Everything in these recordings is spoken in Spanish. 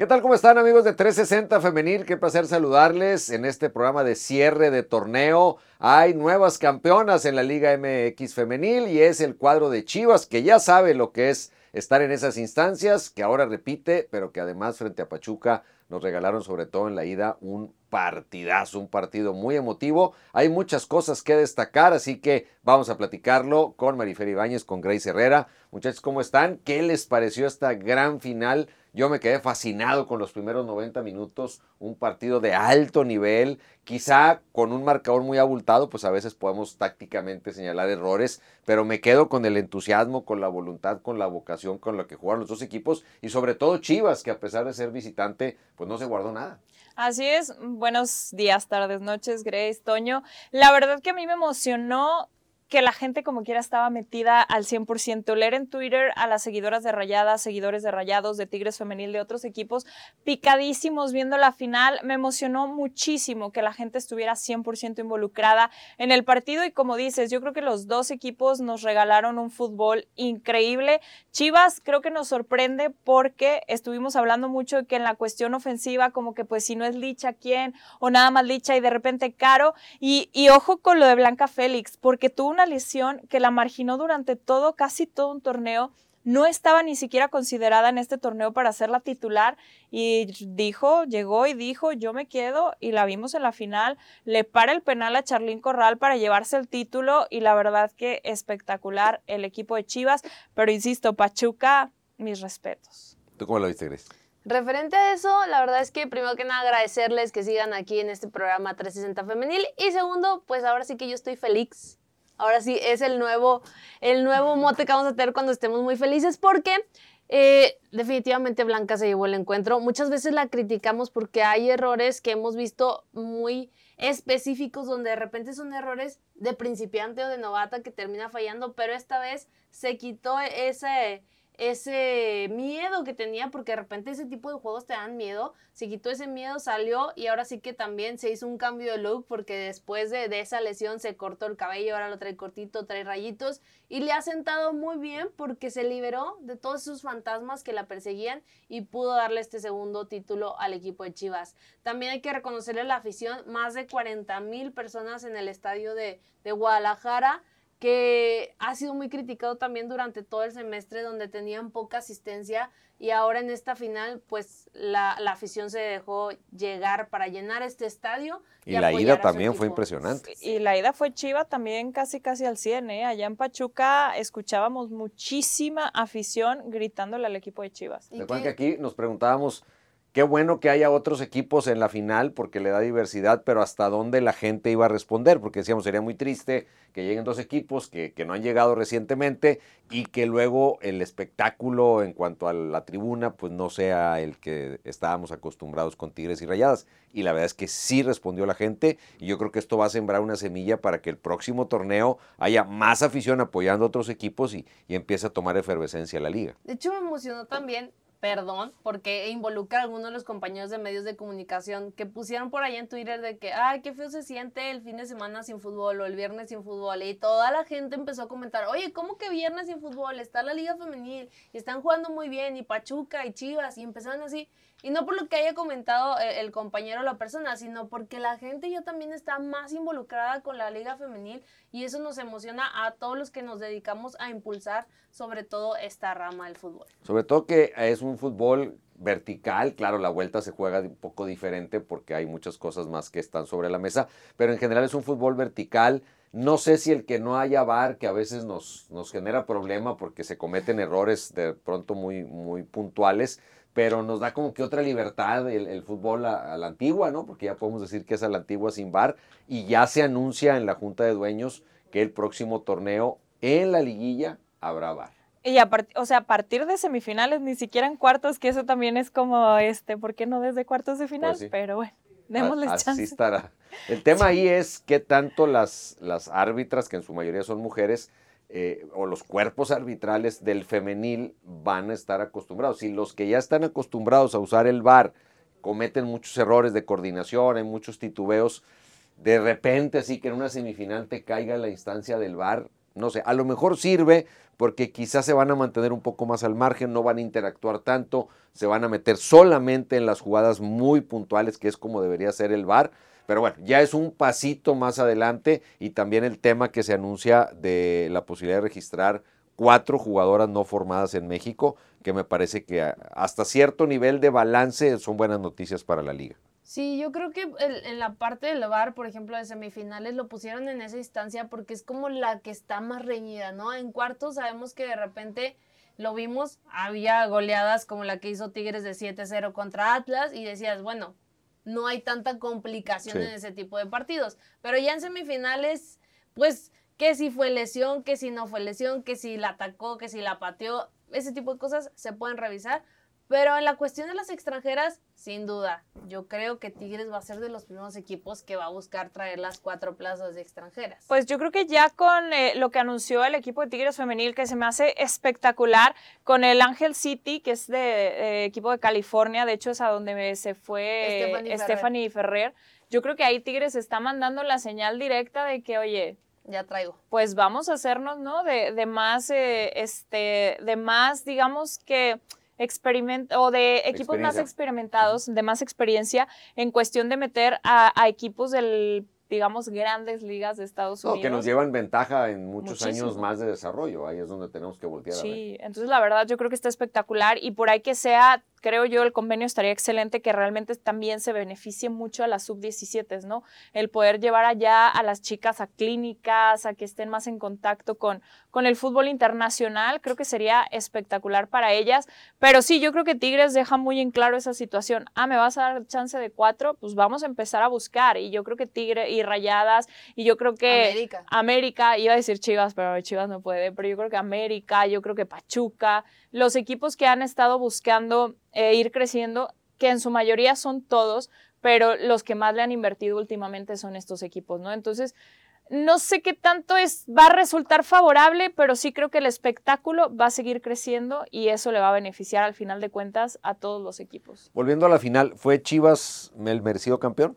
¿Qué tal? ¿Cómo están amigos de 360 Femenil? Qué placer saludarles en este programa de cierre de torneo. Hay nuevas campeonas en la Liga MX Femenil y es el cuadro de Chivas que ya sabe lo que es estar en esas instancias, que ahora repite, pero que además frente a Pachuca nos regalaron sobre todo en la ida un partidazo, un partido muy emotivo. Hay muchas cosas que destacar, así que vamos a platicarlo con Marifer Ibáñez, con Grace Herrera. Muchachos, ¿cómo están? ¿Qué les pareció esta gran final? Yo me quedé fascinado con los primeros 90 minutos, un partido de alto nivel, quizá con un marcador muy abultado, pues a veces podemos tácticamente señalar errores, pero me quedo con el entusiasmo, con la voluntad, con la vocación con la que jugaron los dos equipos y sobre todo Chivas, que a pesar de ser visitante, pues no se guardó nada. Así es, buenos días, tardes, noches, Grace, Toño. La verdad que a mí me emocionó que la gente como quiera estaba metida al 100%. Leer en Twitter a las seguidoras de Rayadas, seguidores de Rayados, de Tigres Femenil, de otros equipos, picadísimos viendo la final. Me emocionó muchísimo que la gente estuviera 100% involucrada en el partido y como dices, yo creo que los dos equipos nos regalaron un fútbol increíble. Chivas creo que nos sorprende porque estuvimos hablando mucho de que en la cuestión ofensiva como que pues si no es Licha, ¿quién? O nada más Licha y de repente Caro. Y, ojo con lo de Blanca Félix, porque una lesión que la marginó durante todo, casi todo un torneo. No estaba ni siquiera considerada en este torneo para ser la titular y dijo, llegó y dijo, yo me quedo y la vimos en la final. Le para el penal a Charlín Corral para llevarse el título y la verdad que espectacular el equipo de Chivas. Pero insisto, Pachuca, mis respetos. ¿Tú cómo lo viste, Gris? Referente a eso, la verdad es que primero que nada agradecerles que sigan aquí en este programa 360 Femenil y segundo, pues ahora sí que yo estoy feliz Ahora sí, es el nuevo, el nuevo mote que vamos a tener cuando estemos muy felices porque eh, definitivamente Blanca se llevó el encuentro. Muchas veces la criticamos porque hay errores que hemos visto muy específicos donde de repente son errores de principiante o de novata que termina fallando, pero esta vez se quitó ese ese miedo que tenía, porque de repente ese tipo de juegos te dan miedo, se quitó ese miedo, salió y ahora sí que también se hizo un cambio de look porque después de, esa lesión se cortó el cabello, ahora lo trae cortito, trae rayitos y le ha sentado muy bien porque se liberó de todos esos fantasmas que la perseguían y pudo darle este segundo título al equipo de Chivas. También hay que reconocerle la afición, más de 40 mil personas en el estadio de, de Guadalajara que ha sido muy criticado también durante todo el semestre donde tenían poca asistencia y ahora en esta final pues la, afición se dejó llegar para llenar este estadio. Y, la ida también fue impresionante. Y la ida fue chiva también casi casi al 100, ¿eh? Allá en Pachuca escuchábamos muchísima afición gritándole al equipo de Chivas. Recuerden que aquí nos preguntábamos Qué bueno que haya otros equipos en la final porque le da diversidad, pero hasta dónde la gente iba a responder, porque decíamos, sería muy triste que lleguen dos equipos que, no han llegado recientemente y que luego el espectáculo en cuanto a la tribuna pues no sea el que estábamos acostumbrados con Tigres y Rayadas. Y la verdad es que sí respondió la gente y yo creo que esto va a sembrar una semilla para que el próximo torneo haya más afición apoyando a otros equipos y, y empiece a tomar efervescencia la liga. De hecho me emocionó también perdón, porque involucra a algunos de los compañeros de medios de comunicación que pusieron por ahí en Twitter de que, ay, qué feo se siente el fin de semana sin fútbol o el viernes sin fútbol. Y toda la gente empezó a comentar, oye, ¿cómo que viernes sin fútbol? Está la liga femenil y están jugando muy bien y Pachuca y Chivas y empezaron así. Y no por lo que haya comentado eh, el, compañero o la persona, sino porque la gente ya también está más involucrada con la liga femenil y eso nos emociona a todos los que nos dedicamos a impulsar sobre todo esta rama del fútbol. Sobre todo que es un fútbol vertical, claro, la vuelta se juega un poco diferente porque hay muchas cosas más que están sobre la mesa, pero en general es un fútbol vertical. No sé si el que no haya VAR, que a veces nos, nos genera problema porque se cometen errores de pronto muy, muy puntuales, pero nos da como que otra libertad el, fútbol a, la antigua, ¿no? Porque ya podemos decir que es a la antigua sin bar y ya se anuncia en la Junta de Dueños que el próximo torneo en la liguilla habrá bar. Y a o sea, a partir de semifinales, ni siquiera en cuartos, que eso también es como, este, ¿por qué no desde cuartos de final? Pues Pero bueno, démosles chance. Así estará. El tema ahí es qué tanto las, las árbitras, que en su mayoría son mujeres, eh, o los cuerpos arbitrales del femenil van a estar acostumbrados. Si los que ya están acostumbrados a usar el VAR cometen muchos errores de coordinación, hay muchos titubeos, de repente así que en una semifinal te caiga la instancia del VAR, no sé, a lo mejor sirve porque quizás se van a mantener un poco más al margen, no van a interactuar tanto, se van a meter solamente en las jugadas muy puntuales, que es como debería ser el VAR. Pero bueno, ya es un pasito más adelante y también el tema que se anuncia de la posibilidad de registrar cuatro jugadoras no formadas en México, que me parece que hasta cierto nivel de balance son buenas noticias para la liga. Sí, yo creo que en la parte del VAR, por ejemplo, de semifinales, lo pusieron en esa instancia porque es como la que está más reñida, ¿no? En cuartos sabemos que de repente lo vimos, había goleadas como la que hizo Tigres de 7-0 contra Atlas y decías, bueno, no hay tanta complicación en ese tipo de partidos. Pero ya en semifinales, pues, que si fue lesión, que si no fue lesión, que si la atacó, que si la pateó, ese tipo de cosas se pueden revisar pero en la cuestión de las extranjeras, sin duda, yo creo que Tigres va a ser de los primeros equipos que va a buscar traer las cuatro plazas de extranjeras. Pues yo creo que ya con eh, lo que anunció el equipo de Tigres femenil, que se me hace espectacular, con el Ángel City, que es de eh, equipo de California, de hecho es a donde se fue Stephanie, Ferrer. Yo creo que ahí Tigres está mandando la señal directa de que, oye, ya traigo. Pues vamos a hacernos, ¿no? De, de más, eh, este, de más, digamos que o de equipos más experimentados, de más experiencia, en cuestión de meter a, a equipos del digamos, grandes ligas de Estados Unidos. que nos llevan ventaja en muchos años más de desarrollo. Ahí es donde tenemos que voltear. Sí, entonces la verdad yo creo que está espectacular y por ahí que sea, creo yo, el convenio estaría excelente que realmente también se beneficie mucho a las sub-17, ¿no? El poder llevar allá a las chicas a clínicas, a que estén más en contacto con, con el fútbol internacional, creo que sería espectacular para ellas. Pero sí, yo creo que Tigres deja muy en claro esa situación. Ah, me vas a dar chance de cuatro, pues vamos a empezar a buscar. Y yo creo que Tigre Rayadas. Y yo creo que América. América, iba a decir Chivas, pero Chivas no puede, pero yo creo que América, yo creo que Pachuca, los equipos que han estado buscando eh, ir creciendo, que en su mayoría son todos, pero los que más le han invertido últimamente son estos equipos, ¿no? Entonces, no sé qué tanto es, va a resultar favorable, pero sí creo que el espectáculo va a seguir creciendo y eso le va a beneficiar al final de cuentas a todos los equipos. Volviendo a la final, ¿fue Chivas el merecido campeón?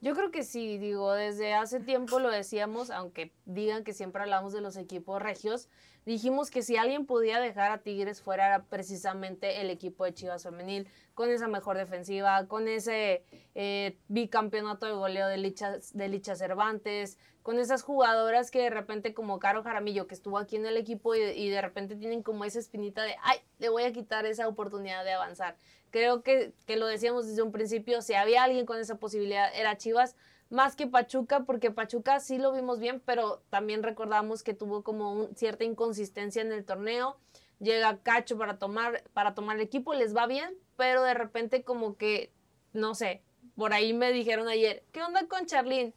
Yo creo que sí, digo, desde hace tiempo lo decíamos, aunque digan que siempre hablamos de los equipos regios, dijimos que si alguien podía dejar a Tigres fuera era precisamente el equipo de Chivas Femenil, con esa mejor defensiva, con ese eh, bicampeonato de goleo de Licha, de Cervantes, con esas jugadoras que de repente como Caro Jaramillo, que estuvo aquí en el equipo y, y de repente tienen como esa espinita de, ay, le voy a quitar esa oportunidad de avanzar creo que, lo decíamos desde un principio, si había alguien con esa posibilidad era Chivas, más que Pachuca, porque Pachuca sí lo vimos bien, pero también recordamos que tuvo como cierta inconsistencia en el torneo. Llega Cacho para tomar, para tomar el equipo, les va bien, pero de repente como que, no sé, por ahí me dijeron ayer, ¿qué onda con Charlín?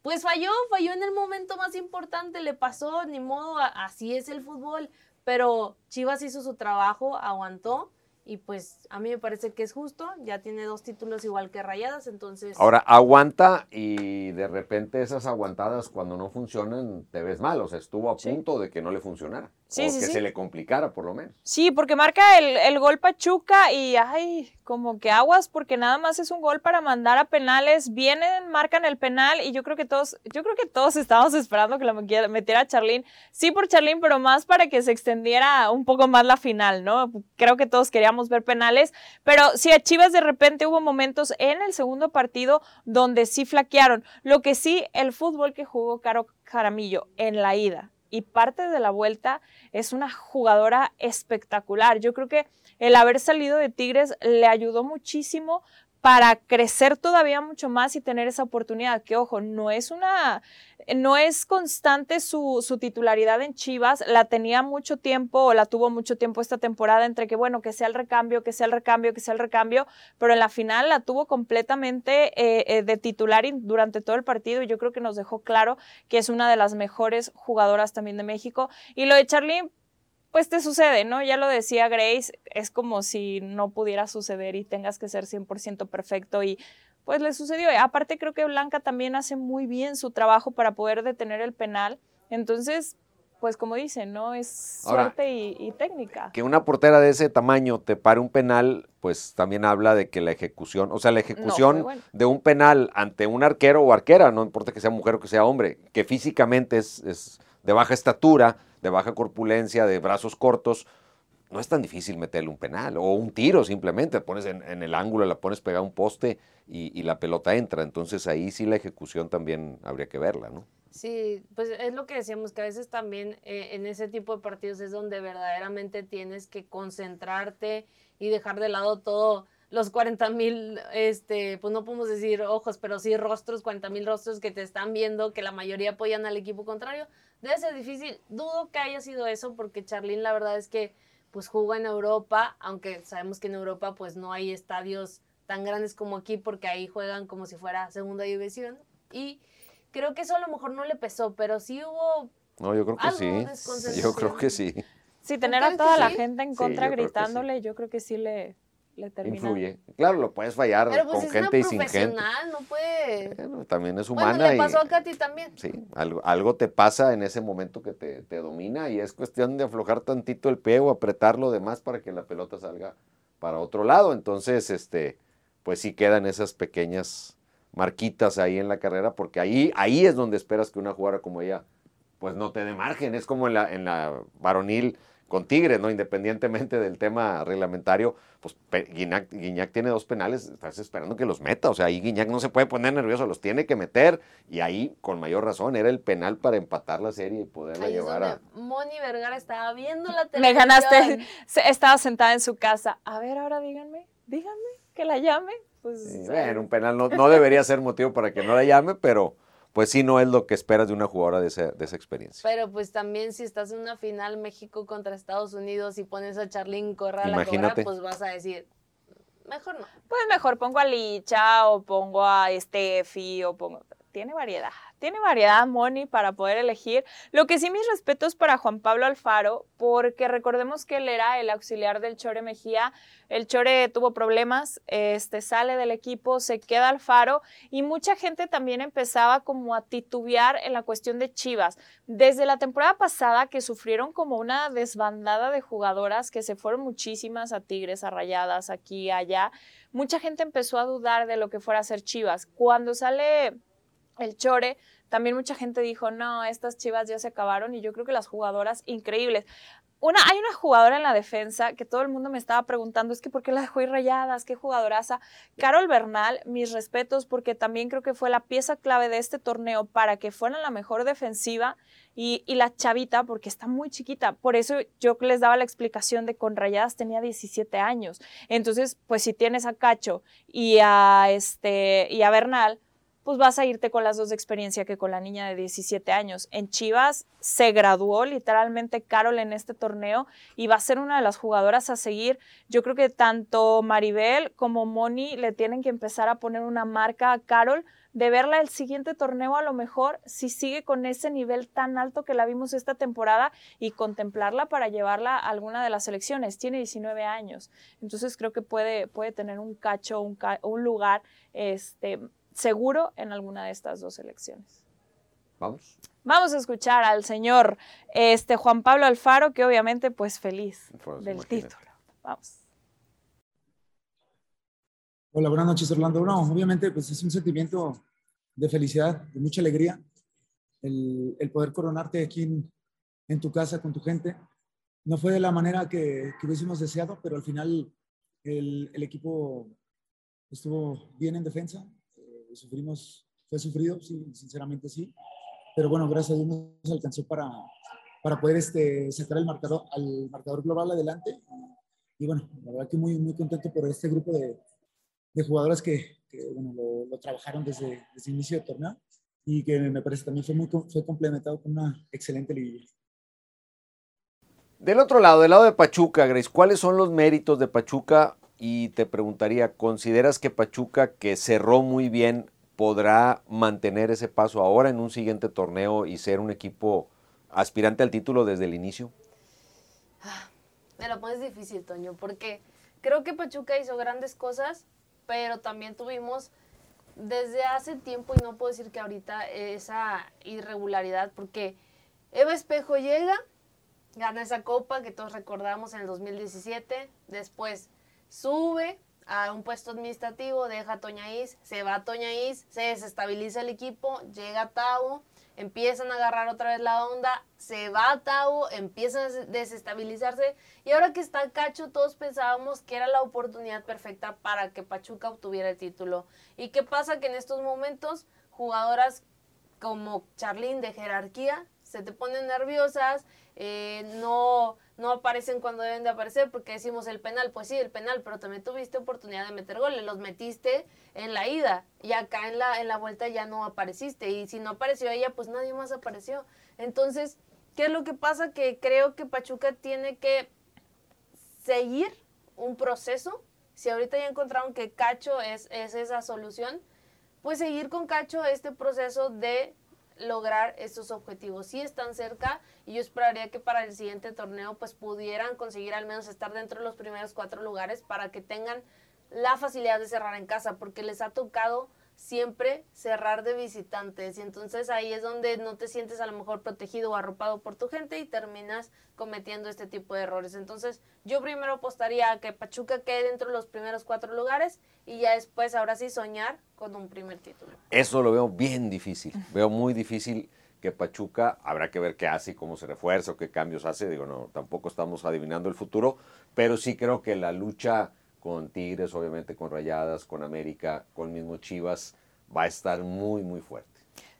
Pues falló, falló en el momento más importante, le pasó, ni modo, así es el fútbol, pero Chivas hizo su trabajo, aguantó y pues a mí me parece que es justo, ya tiene dos títulos igual que Rayadas, entonces... Ahora, aguanta y de repente esas aguantadas cuando no funcionan te ves mal, o sea, estuvo a punto de que no le funcionara. Sí, o que se le complicara por lo menos. Sí, porque marca el, el, gol Pachuca y ay, como que aguas porque nada más es un gol para mandar a penales, vienen, marcan el penal y yo creo que todos, yo creo que todos estábamos esperando que la metiera Charlín, sí por Charlín, pero más para que se extendiera un poco más la final, ¿no? Creo que todos queríamos ver penales, pero sí a Chivas de repente hubo momentos en el segundo partido donde sí flaquearon. Lo que sí, el fútbol que jugó Caro Jaramillo en la ida y parte de la vuelta es una jugadora espectacular. Yo creo que el haber salido de Tigres le ayudó muchísimo para crecer todavía mucho más y tener esa oportunidad. Que ojo, no es una, no es constante su, su, titularidad en Chivas, la tenía mucho tiempo o la tuvo mucho tiempo esta temporada entre que, bueno, que sea el recambio, que sea el recambio, que sea el recambio, pero en la final la tuvo completamente eh, eh, de titular durante todo el partido y yo creo que nos dejó claro que es una de las mejores jugadoras también de México. Y lo de Charly, pues te sucede, ¿no? Ya lo decía Grace, es como si no pudiera suceder y tengas que ser 100% perfecto y pues le sucedió. Aparte creo que Blanca también hace muy bien su trabajo para poder detener el penal. Entonces, pues como dicen, ¿no? Es suerte y, técnica. Que una portera de ese tamaño te pare un penal, pues también habla de que la ejecución, o sea, la ejecución de un penal ante un arquero o arquera, no importa que sea mujer o que sea hombre, que físicamente es de baja estatura, de baja corpulencia, de brazos cortos, no es tan difícil meterle un penal o un tiro simplemente, pones en, el ángulo, la pones pegada a un poste y, la pelota entra. Entonces ahí sí la ejecución también habría que verla, ¿no? Sí, pues es lo que decíamos, que a veces también eh, en ese tipo de partidos es donde verdaderamente tienes que concentrarte y dejar de lado todo los 40 mil, este, pues no podemos decir ojos, pero sí rostros, 40 mil rostros que te están viendo, que la mayoría apoyan al equipo contrario. Debe ser difícil. Dudo que haya sido eso porque Charlín la verdad es que pues jugó en Europa, aunque sabemos que en Europa pues no hay estadios tan grandes como aquí porque ahí juegan como si fuera segunda división y creo que eso a lo mejor no le pesó, pero sí hubo No, yo creo que sí. Yo creo que sí. Sí, tener a toda la gente en contra gritándole, yo creo que sí le le termina. Influye. Claro, lo puedes fallar pues, con gente y sin gente. no puede. también es humana. Bueno, le pasó a Katy también. Sí, algo, algo te pasa en ese momento que te, te, domina y es cuestión de aflojar tantito el pie o apretarlo de más para que la pelota salga para otro lado. Entonces, este, pues sí quedan esas pequeñas marquitas ahí en la carrera, porque ahí, ahí es donde esperas que una jugadora como ella, pues no te dé margen. Es como en la, en la varonil con Tigres, ¿no? Independientemente del tema reglamentario, pues Guiñac, tiene dos penales, estás esperando que los meta, o sea, ahí Guiñac no se puede poner nervioso, los tiene que meter, y ahí, con mayor razón, era el penal para empatar la serie y poderla llevar a... Moni Vergara estaba viendo la televisión. Me ganaste, estaba sentada en su casa, a ver, ahora díganme, díganme, que la llame, pues... bueno, un penal no, no debería ser motivo para que no la llame, pero pues sí no es lo que esperas de una jugadora de esa, de esa experiencia. Pero pues también si estás en una final México contra Estados Unidos y pones a Charlín Corral a cobrar, pues vas a decir, mejor no. Pues mejor pongo a Licha o pongo a Steffi o pongo... Tiene variedad tiene variedad Moni para poder elegir. Lo que sí mis respetos para Juan Pablo Alfaro, porque recordemos que él era el auxiliar del Chore Mejía. El Chore tuvo problemas, este sale del equipo, se queda Alfaro y mucha gente también empezaba como a titubear en la cuestión de Chivas. Desde la temporada pasada que sufrieron como una desbandada de jugadoras que se fueron muchísimas a Tigres, a Rayadas, aquí, allá, mucha gente empezó a dudar de lo que fuera a ser Chivas. Cuando sale el Chore, también mucha gente dijo, no, estas chivas ya se acabaron y yo creo que las jugadoras increíbles. Una, hay una jugadora en la defensa que todo el mundo me estaba preguntando, es que ¿por qué la dejó ir rayadas? ¿Qué jugadoraza? Carol Bernal, mis respetos, porque también creo que fue la pieza clave de este torneo para que fuera la mejor defensiva y, y, la chavita, porque está muy chiquita. Por eso yo les daba la explicación de con rayadas tenía 17 años. Entonces, pues si tienes a Cacho y a, este, y a Bernal, pues vas a irte con las dos de experiencia que con la niña de 17 años. En Chivas se graduó literalmente Carol en este torneo y va a ser una de las jugadoras a seguir. Yo creo que tanto Maribel como Moni le tienen que empezar a poner una marca a Carol de verla el siguiente torneo a lo mejor si sigue con ese nivel tan alto que la vimos esta temporada y contemplarla para llevarla a alguna de las selecciones. Tiene 19 años, entonces creo que puede, puede tener un cacho, un, un lugar este, seguro en alguna de estas dos elecciones. Vamos. Vamos a escuchar al señor este, Juan Pablo Alfaro, que obviamente pues feliz del título. Vamos. Hola, buenas noches, Orlando. No, obviamente pues es un sentimiento de felicidad, de mucha alegría, el, poder coronarte aquí en, tu casa con tu gente. No fue de la manera que, hubiésemos deseado, pero al final el, el equipo estuvo bien en defensa, sufrimos, fue sufrido, sí, sinceramente sí, pero bueno, gracias a Dios nos alcanzó para, para poder este, sacar el marcador, al marcador global adelante. Y, bueno, la verdad que muy, muy contento por este grupo de, de jugadoras que, bueno, lo, trabajaron desde, desde el inicio del torneo y que me parece también fue, muy, fue complementado con una excelente liguilla. Del otro lado, del lado de Pachuca, Grace, ¿cuáles son los méritos de Pachuca y te preguntaría, ¿consideras que Pachuca, que cerró muy bien, podrá mantener ese paso ahora en un siguiente torneo y ser un equipo aspirante al título desde el inicio? Ah, me lo pones difícil, Toño, porque creo que Pachuca hizo grandes cosas, pero también tuvimos desde hace tiempo, y no puedo decir que ahorita, esa irregularidad, porque Eva Espejo llega, gana esa copa que todos recordamos en el 2017, después sube a un puesto administrativo, deja a se va a Toñaís, se desestabiliza el equipo, llega a Tavo, empiezan a agarrar otra vez la onda, se va Tau, empieza a desestabilizarse y ahora que está Cacho todos pensábamos que era la oportunidad perfecta para que Pachuca obtuviera el título. ¿Y qué pasa? Que en estos momentos jugadoras como Charlene de jerarquía se te ponen nerviosas, eh, no, no aparecen cuando deben de aparecer porque decimos el penal, pues sí, el penal, pero también tuviste oportunidad de meter goles, los metiste en la ida y acá en la, en la vuelta ya no apareciste y si no apareció ella, pues nadie más apareció. Entonces, ¿qué es lo que pasa? Que creo que Pachuca tiene que seguir un proceso. Si ahorita ya encontraron que Cacho es, es esa solución, pues seguir con Cacho este proceso de lograr estos objetivos. Sí están cerca y yo esperaría que para el siguiente torneo pues pudieran conseguir al menos estar dentro de los primeros cuatro lugares para que tengan la facilidad de cerrar en casa, porque les ha tocado siempre cerrar de visitantes y entonces ahí es donde no te sientes a lo mejor protegido o arropado por tu gente y terminas cometiendo este tipo de errores. Entonces yo primero apostaría a que Pachuca quede dentro de los primeros cuatro lugares y ya después ahora sí soñar con un primer título. Eso lo veo bien difícil, veo muy difícil que Pachuca, habrá que ver qué hace y cómo se refuerza o qué cambios hace, digo, no, tampoco estamos adivinando el futuro, pero sí creo que la lucha con Tigres, obviamente con Rayadas, con América, con mismo Chivas, va a estar muy, muy fuerte.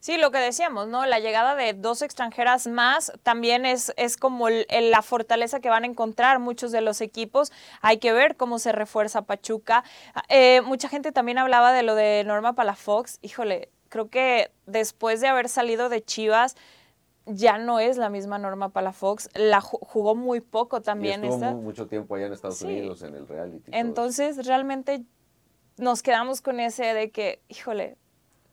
Sí, lo que decíamos, ¿no? La llegada de dos extranjeras más también es, es como la fortaleza que van a encontrar muchos de los equipos. Hay que ver cómo se refuerza Pachuca. Eh, mucha gente también hablaba de lo de Norma Palafox. Híjole, creo que después de haber salido de Chivas, ya no es la misma Norma Palafox. La jugó muy poco también. Y estuvo mucho tiempo allá en Estados Unidos, en el reality. Entonces, realmente nos quedamos con ese de que, híjole,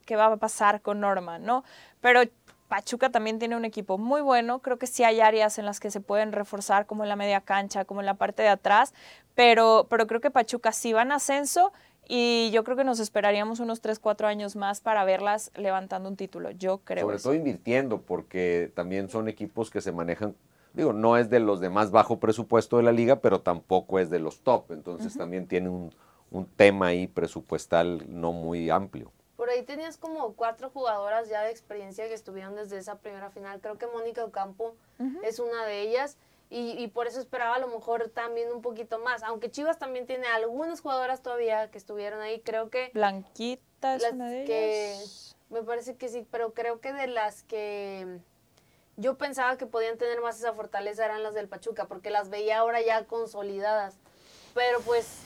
¿qué va a pasar con Norma? ¿no? Pero Pachuca también tiene un equipo muy bueno. Creo que sí hay áreas en las que se pueden reforzar, como en la media cancha, como en la parte de atrás. Pero, pero creo que Pachuca sí va en ascenso y yo creo que nos esperaríamos unos 3, 4 años más para verlas levantando un título, yo creo. Sobre todo invirtiendo, porque también son equipos que se manejan, digo, no es de los de más bajo presupuesto de la liga, pero tampoco es de los top, entonces también tiene un, un tema ahí presupuestal no muy amplio. Por ahí tenías como cuatro jugadoras ya de experiencia que estuvieron desde esa primera final. Creo que Mónica Ocampo es una de ellas. Y, por eso esperaba a lo mejor también un poquito más. Aunque Chivas también tiene algunas jugadoras todavía que estuvieron ahí, creo que... Blanquita es una de que, Me parece que sí, pero creo que de las que yo pensaba que podían tener más esa fortaleza eran las del Pachuca, porque las veía ahora ya consolidadas. Pero pues,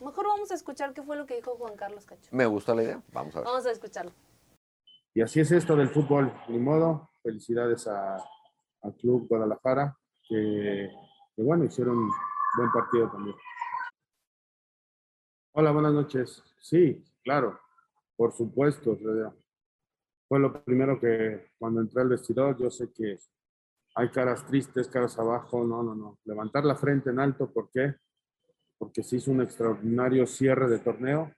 mejor vamos a escuchar qué fue lo que dijo Juan Carlos Cacho. Me gusta la idea, vamos a ver. Vamos a escucharlo. Y así es esto del fútbol, ni modo. Felicidades a, al Club Guadalajara que, bueno, hicieron buen partido también. Hola, buenas noches. Sí, claro, por supuesto. Fue lo primero que cuando entré al vestidor, yo sé que hay caras tristes, caras abajo, no, no, no. Levantar la frente en alto, ¿por qué? Porque se hizo un extraordinario cierre de torneo.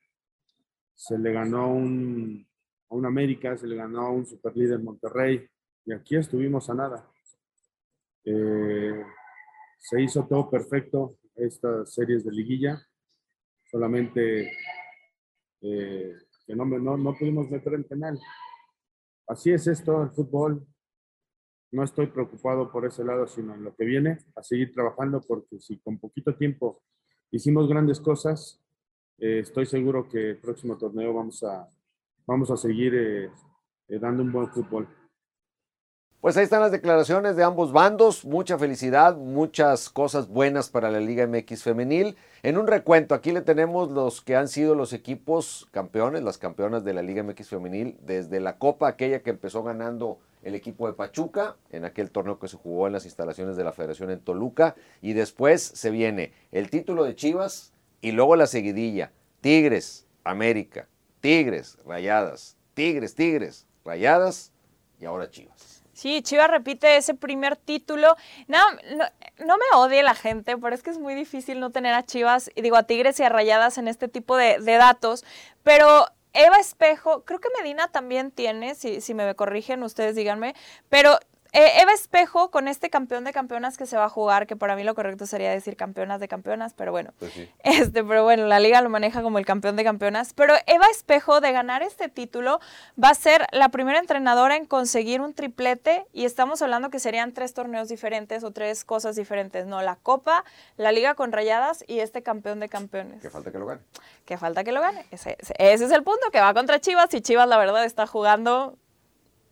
Se le ganó un, a un América, se le ganó a un superlíder Monterrey, y aquí estuvimos a nada. Eh, se hizo todo perfecto estas series de liguilla, solamente eh, que no, no, pudimos meter en penal. Así es esto, el fútbol. No estoy preocupado por ese lado, sino en lo que viene, a seguir trabajando, porque si con poquito tiempo hicimos grandes cosas, eh, estoy seguro que el próximo torneo vamos a, vamos a seguir dando un buen fútbol. Pues ahí están las declaraciones de ambos bandos. Mucha felicidad, muchas cosas buenas para la Liga MX femenil. En un recuento, aquí le tenemos los que han sido los equipos campeones, las campeonas de la Liga MX femenil, desde la Copa, aquella que empezó ganando el equipo de Pachuca, en aquel torneo que se jugó en las instalaciones de la Federación en Toluca, y después se viene el título de Chivas y luego la seguidilla. Tigres, América, Tigres, Rayadas, Tigres, Tigres, Rayadas y ahora Chivas. Sí, Chivas repite ese primer título. No, no, me odie la gente, pero es que es muy difícil no tener a Chivas, digo a Tigres y a Rayadas en este tipo de, datos. Pero Eva Espejo, creo que Medina también tiene, si, si me corrigen, ustedes díganme, pero eh, Eva Espejo, con este campeón de campeonas que se va a jugar, que para mí lo correcto sería decir campeonas de campeonas, pero bueno. Pues sí. Este, pero bueno, la liga lo maneja como el campeón de campeonas. Pero Eva Espejo, de ganar este título, va a ser la primera entrenadora en conseguir un triplete. Y estamos hablando que serían tres torneos diferentes o tres cosas diferentes, ¿no? La Copa, la Liga con Rayadas y este campeón de campeones. Que falta que lo gane. Que falta que lo gane. Ese, ese- ese es el punto, que va contra Chivas y Chivas, la verdad, está jugando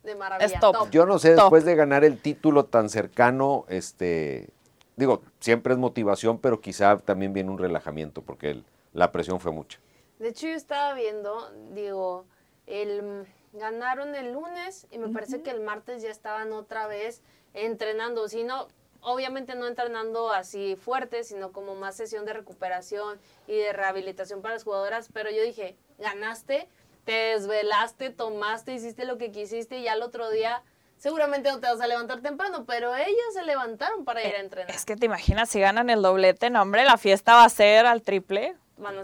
De maravilla. Es top. top. Yo no sé, Top. después de ganar el título tan cercano, este, digo, siempre es motivación, pero quizá también viene un relajamiento, porque el- la presión fue mucha. De hecho, yo estaba viendo, digo, el, ganaron el lunes y me parece que el martes ya estaban otra vez entrenando. Si no, obviamente no entrenando así fuerte, sino como más sesión de recuperación y de rehabilitación para las jugadoras. Pero yo dije, ganaste, te desvelaste, tomaste, hiciste lo que quisiste y ya el otro día seguramente no te vas a levantar temprano, pero ellas se levantaron para ir a entrenar. Es que te imaginas si ganan el doblete, no, hombre, la fiesta va a ser al triple.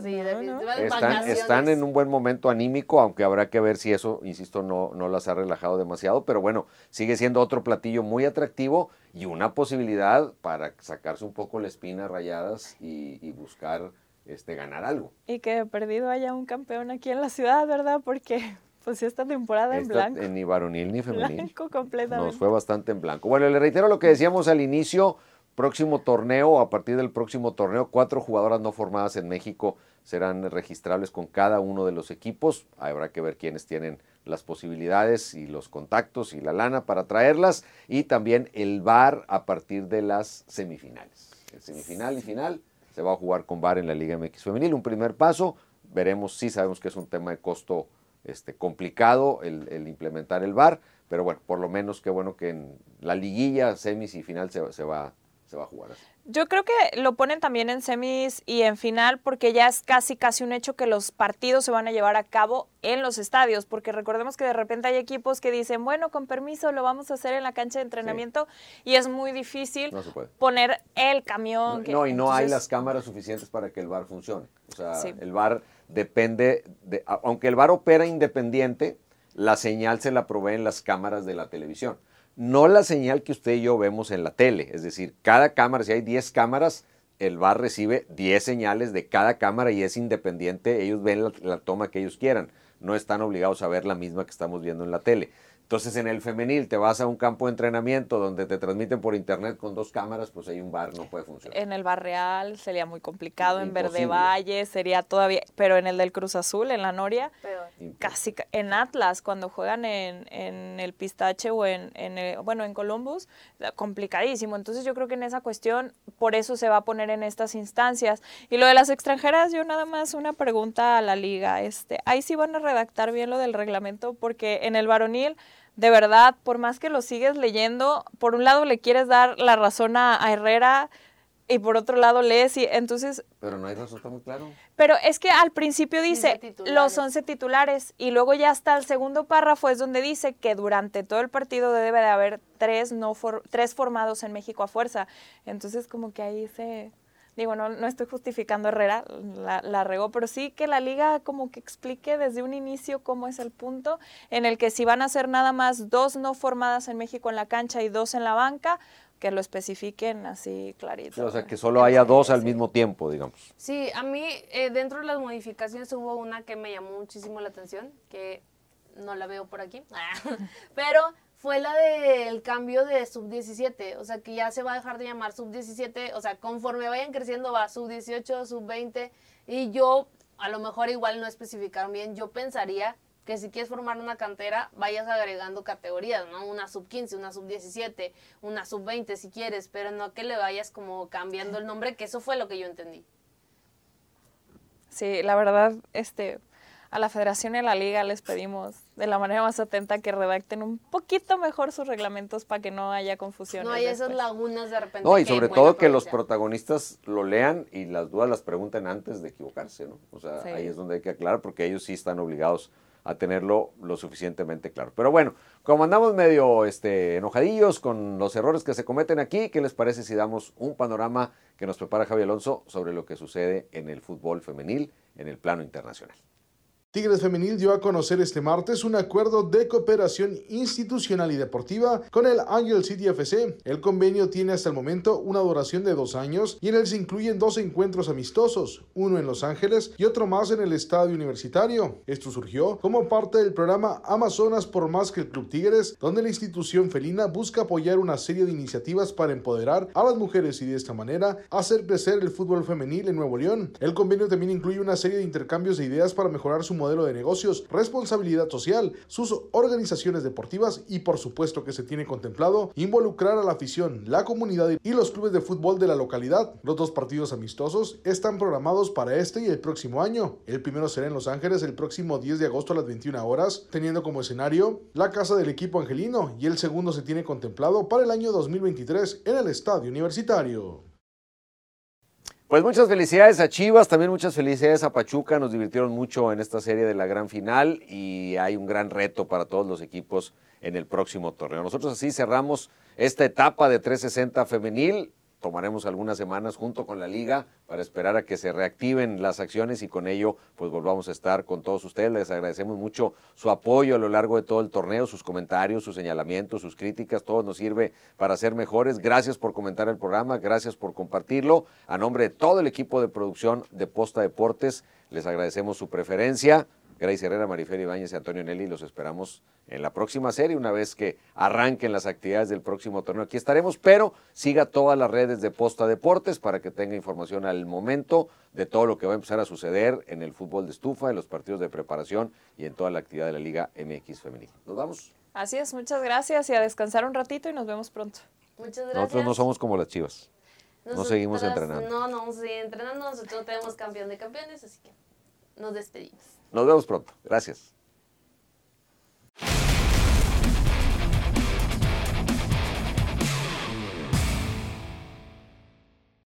Seguir de No, Están, están en un buen momento anímico, aunque habrá que ver si eso, insisto, no, no las ha relajado demasiado, pero bueno, sigue siendo otro platillo muy atractivo y una posibilidad para sacarse un poco la espina rayadas y, y buscar este, ganar algo. Y que perdido haya un campeón aquí en la ciudad, ¿verdad? Porque pues esta temporada en blanco. ni varonil ni femenil. Blanco completamente. Nos fue bastante en blanco. Bueno, le reitero lo que decíamos al inicio, próximo torneo, a partir del próximo torneo, cuatro jugadoras no formadas en México serán registrables con cada uno de los equipos. Habrá que ver quiénes tienen las posibilidades y los contactos y la lana para traerlas. Y también el VAR a partir de las semifinales. El semifinal y final se va a jugar con VAR en la Liga MX Femenil. Un primer paso. Veremos, sí sabemos que es un tema de costo este, complicado el, implementar el VAR, pero bueno, por lo menos qué bueno que en la liguilla, semis y final se, se va, se va a jugar así. Yo creo que lo ponen también en semis y en final porque ya es casi casi un hecho que los partidos se van a llevar a cabo en los estadios, porque recordemos que de repente hay equipos que dicen, bueno, con permiso lo vamos a hacer en la cancha de entrenamiento y es muy difícil No poner el camión. que- No, y no hay las cámaras suficientes para que el VAR funcione. O sea, Sí. el VAR depende, de, aunque el VAR opera independiente, la señal se la proveen las cámaras de la televisión. No la señal que usted y yo vemos en la tele. Es decir, cada cámara, si hay 10 cámaras, el VAR recibe 10 señales de cada cámara y es independiente. Ellos ven la, la toma que ellos quieran. No están obligados a ver la misma que estamos viendo en la tele. Entonces, en el femenil, te vas a un campo de entrenamiento donde te transmiten por internet con dos cámaras, pues ahí un VAR no puede funcionar. En el Barreal sería muy complicado, en Verde. Valle sería todavía, pero en el del Cruz Azul, en la Noria, Peor. casi ca- en Atlas, cuando juegan en, en el Pistache o en, en el- bueno, en Columbus, eh, complicadísimo. Entonces yo creo que en esa cuestión, por eso se va a poner en estas instancias. Y lo de las extranjeras, yo nada más una pregunta a la liga. Este, ahí sí van a redactar bien lo del reglamento, porque en el varonil, de verdad, por más que lo sigues leyendo, por un lado le quieres dar la razón a, a Herrera y por otro lado lees y entonces Pero no hay razón, está muy claro. pero es que al principio Dice los 11 titulares y luego ya hasta el segundo párrafo es donde dice que durante todo el partido debe de haber tres, no for- tres formados en México a fuerza. Entonces como que ahí se... Digo, no, no estoy justificando a Herrera, la, la regó, pero sí que la liga como que explique desde un inicio cómo es el punto en el que si van a ser nada más dos no formadas en México en la cancha y dos en la banca, que lo especifiquen así clarito. O sea, que solo haya dos al Sí. mismo tiempo, digamos. Sí, a mí eh, dentro de las modificaciones hubo una que me llamó muchísimo la atención, que no la veo por aquí, pero fue la del cambio de sub-17, o sea que ya se va a dejar de llamar sub-17, o sea, conforme vayan creciendo va sub-18, sub-20, y yo a lo mejor igual no especificaron bien, yo pensaría que si quieres formar una cantera, vayas agregando categorías, ¿no? Una sub-15, una sub-17, una sub-20 si quieres, pero no que le vayas como cambiando el nombre, que eso fue lo que yo entendí. Sí, la verdad, este, a la federación y a la liga les pedimos de la manera más atenta que redacten un poquito mejor sus reglamentos para que no haya confusiones. No hay esas lagunas de repente. No, y sobre todo que los protagonistas lo lean y las dudas las pregunten antes de equivocarse, ¿no? O sea, Sí. ahí es donde hay que aclarar porque ellos sí están obligados a tenerlo lo suficientemente claro. Pero bueno, como andamos medio este, enojadillos con los errores que se cometen aquí, ¿qué les parece si damos un panorama que nos prepara Javi Alonso sobre lo que sucede en el fútbol femenil en el plano internacional? Tigres Femenil dio a conocer este martes un acuerdo de cooperación institucional y deportiva con el Angel City FC. El convenio tiene hasta el momento una duración de dos años y en él se incluyen dos encuentros amistosos, uno en Los Ángeles y otro más en el estadio universitario. Esto surgió como parte del programa Amazonas por más que el Club Tigres, donde la institución felina busca apoyar una serie de iniciativas para empoderar a las mujeres y de esta manera hacer crecer el fútbol femenil en Nuevo León. El convenio también incluye una serie de intercambios de ideas para mejorar su modelo de negocios, responsabilidad social, sus organizaciones deportivas y por supuesto que se tiene contemplado involucrar a la afición, la comunidad y los clubes de fútbol de la localidad. Los dos partidos amistosos están programados para este y el próximo año. El primero será en Los Ángeles el próximo 10 de agosto a las 21 horas, teniendo como escenario la casa del equipo angelino y el segundo se tiene contemplado para el año 2023 en el estadio universitario. Pues muchas felicidades a Chivas, también muchas felicidades a Pachuca, nos divirtieron mucho en esta serie de la gran final y hay un gran reto para todos los equipos en el próximo torneo. Nosotros así cerramos esta etapa de 360 femenil, tomaremos algunas semanas junto con la liga para esperar a que se reactiven las acciones y con ello pues volvamos a estar con todos ustedes. Les agradecemos mucho su apoyo a lo largo de todo el torneo, sus comentarios, sus señalamientos, sus críticas, todo nos sirve para ser mejores. Gracias por comentar el programa, gracias por compartirlo. A nombre de todo el equipo de producción de Posta Deportes, les agradecemos su preferencia. Grace Herrera, Marifer Ibáñez y Antonio Nelly. Los esperamos en la próxima serie, una vez que arranquen las actividades del próximo torneo. Aquí estaremos, pero siga todas las redes de Posta Deportes para que tenga información al momento de todo lo que va a empezar a suceder en el fútbol de estufa, en los partidos de preparación y en toda la actividad de la Liga MX Femenina. ¿Nos vamos? Así es, muchas gracias y a descansar un ratito y nos vemos pronto. Muchas gracias. Nosotros no somos como las chivas. no seguimos entrenando. No, no vamos a seguir entrenando. Nosotros no tenemos campeón de campeones, así que nos despedimos. Nos vemos pronto. Gracias.